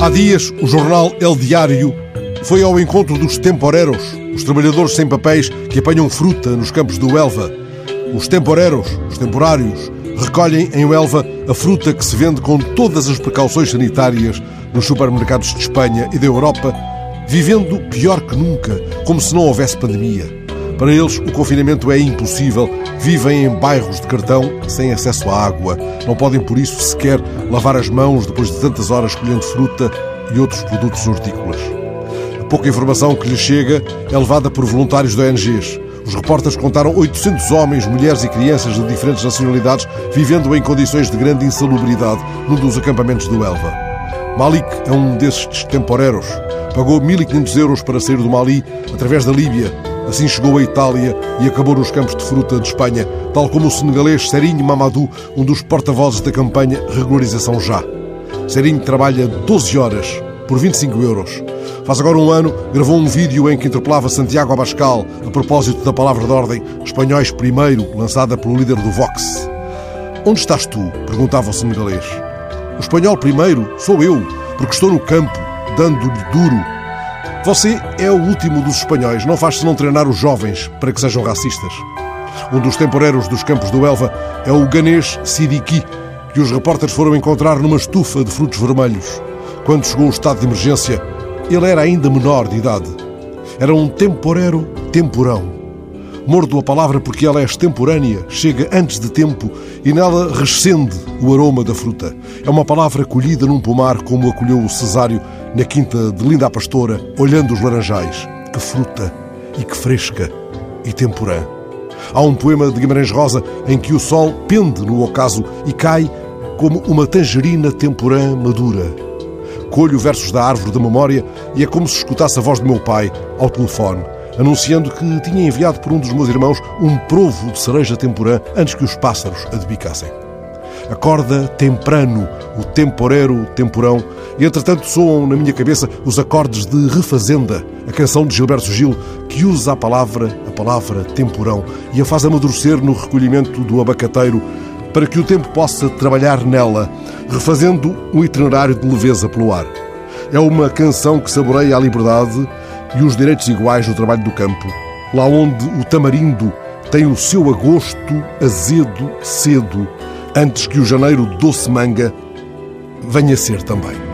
Há dias, o jornal El Diário foi ao encontro dos temporeros, os trabalhadores sem papéis que apanham fruta nos campos do Elva. Os temporeros, os temporários, recolhem em Elva a fruta que se vende com todas as precauções sanitárias nos supermercados de Espanha e da Europa, vivendo pior que nunca, como se não houvesse pandemia. Para eles, o confinamento é impossível. Vivem em bairros de cartão sem acesso à água. Não podem, por isso, sequer lavar as mãos depois de tantas horas colhendo fruta e outros produtos hortícolas. A pouca informação que lhes chega é levada por voluntários de ONGs. Os repórteres contaram 800 homens, mulheres e crianças de diferentes nacionalidades vivendo em condições de grande insalubridade num dos acampamentos do Elva. Malik é um desses temporeros. Pagou 1.500 euros para sair do Mali através da Líbia Assim chegou à Itália e acabou nos campos de fruta de Espanha, tal como o senegalês Serinho Mamadou, um dos porta-vozes da campanha Regularização Já. Serinho trabalha 12 horas por 25 euros. Faz agora um ano, gravou um vídeo em que interpelava Santiago Abascal a propósito da palavra de ordem Espanhóis Primeiro, lançada pelo líder do Vox. Onde estás tu? perguntava o senegalês. O espanhol primeiro sou eu, porque estou no campo, dando-lhe duro você é o último dos espanhóis, não faz senão treinar os jovens para que sejam racistas. Um dos temporeiros dos campos do Elva é o ganês Sidiki, que os repórteres foram encontrar numa estufa de frutos vermelhos. Quando chegou o estado de emergência, ele era ainda menor de idade. Era um temporero temporão. Mordo a palavra porque ela é extemporânea, chega antes de tempo e nela rescende o aroma da fruta. É uma palavra colhida num pomar como acolheu o Cesário na quinta de Linda a Pastora, olhando os laranjais. Que fruta e que fresca e temporã. Há um poema de Guimarães Rosa em que o sol pende no ocaso e cai como uma tangerina temporã madura. Colho versos da árvore da memória e é como se escutasse a voz do meu pai ao telefone anunciando que tinha enviado por um dos meus irmãos um provo de cereja temporã antes que os pássaros a debicassem. Acorda temprano o temporero temporão e entretanto soam na minha cabeça os acordes de Refazenda, a canção de Gilberto Gil, que usa a palavra, a palavra temporão e a faz amadurecer no recolhimento do abacateiro para que o tempo possa trabalhar nela, refazendo um itinerário de leveza pelo ar. É uma canção que saboreia a liberdade e os direitos iguais no trabalho do campo, lá onde o tamarindo tem o seu agosto azedo cedo, antes que o janeiro doce manga venha ser também.